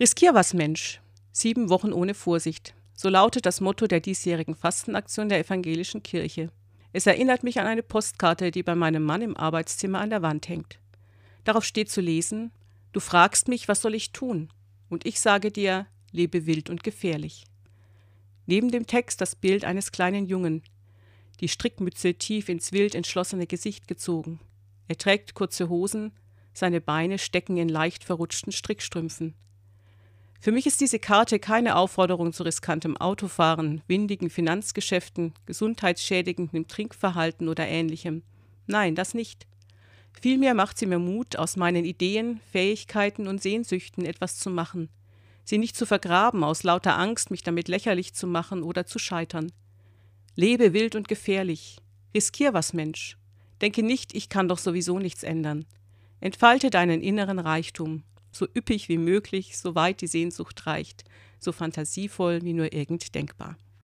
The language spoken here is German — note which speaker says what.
Speaker 1: Riskier was, Mensch. Sieben Wochen ohne Vorsicht. So lautet das Motto der diesjährigen Fastenaktion der evangelischen Kirche. Es erinnert mich an eine Postkarte, die bei meinem Mann im Arbeitszimmer an der Wand hängt. Darauf steht zu lesen: Du fragst mich, was soll ich tun? Und ich sage dir, lebe wild und gefährlich. Neben dem Text das Bild eines kleinen Jungen, die Strickmütze tief ins wild entschlossene Gesicht gezogen. Er trägt kurze Hosen, seine Beine stecken in leicht verrutschten Strickstrümpfen. Für mich ist diese Karte keine Aufforderung zu riskantem Autofahren, windigen Finanzgeschäften, gesundheitsschädigendem Trinkverhalten oder ähnlichem. Nein, das nicht. Vielmehr macht sie mir Mut, aus meinen Ideen, Fähigkeiten und Sehnsüchten etwas zu machen, sie nicht zu vergraben aus lauter Angst, mich damit lächerlich zu machen oder zu scheitern. Lebe wild und gefährlich, riskier was, Mensch. Denke nicht, ich kann doch sowieso nichts ändern. Entfalte deinen inneren Reichtum, so üppig wie möglich, soweit die Sehnsucht reicht, so fantasievoll wie nur irgend denkbar.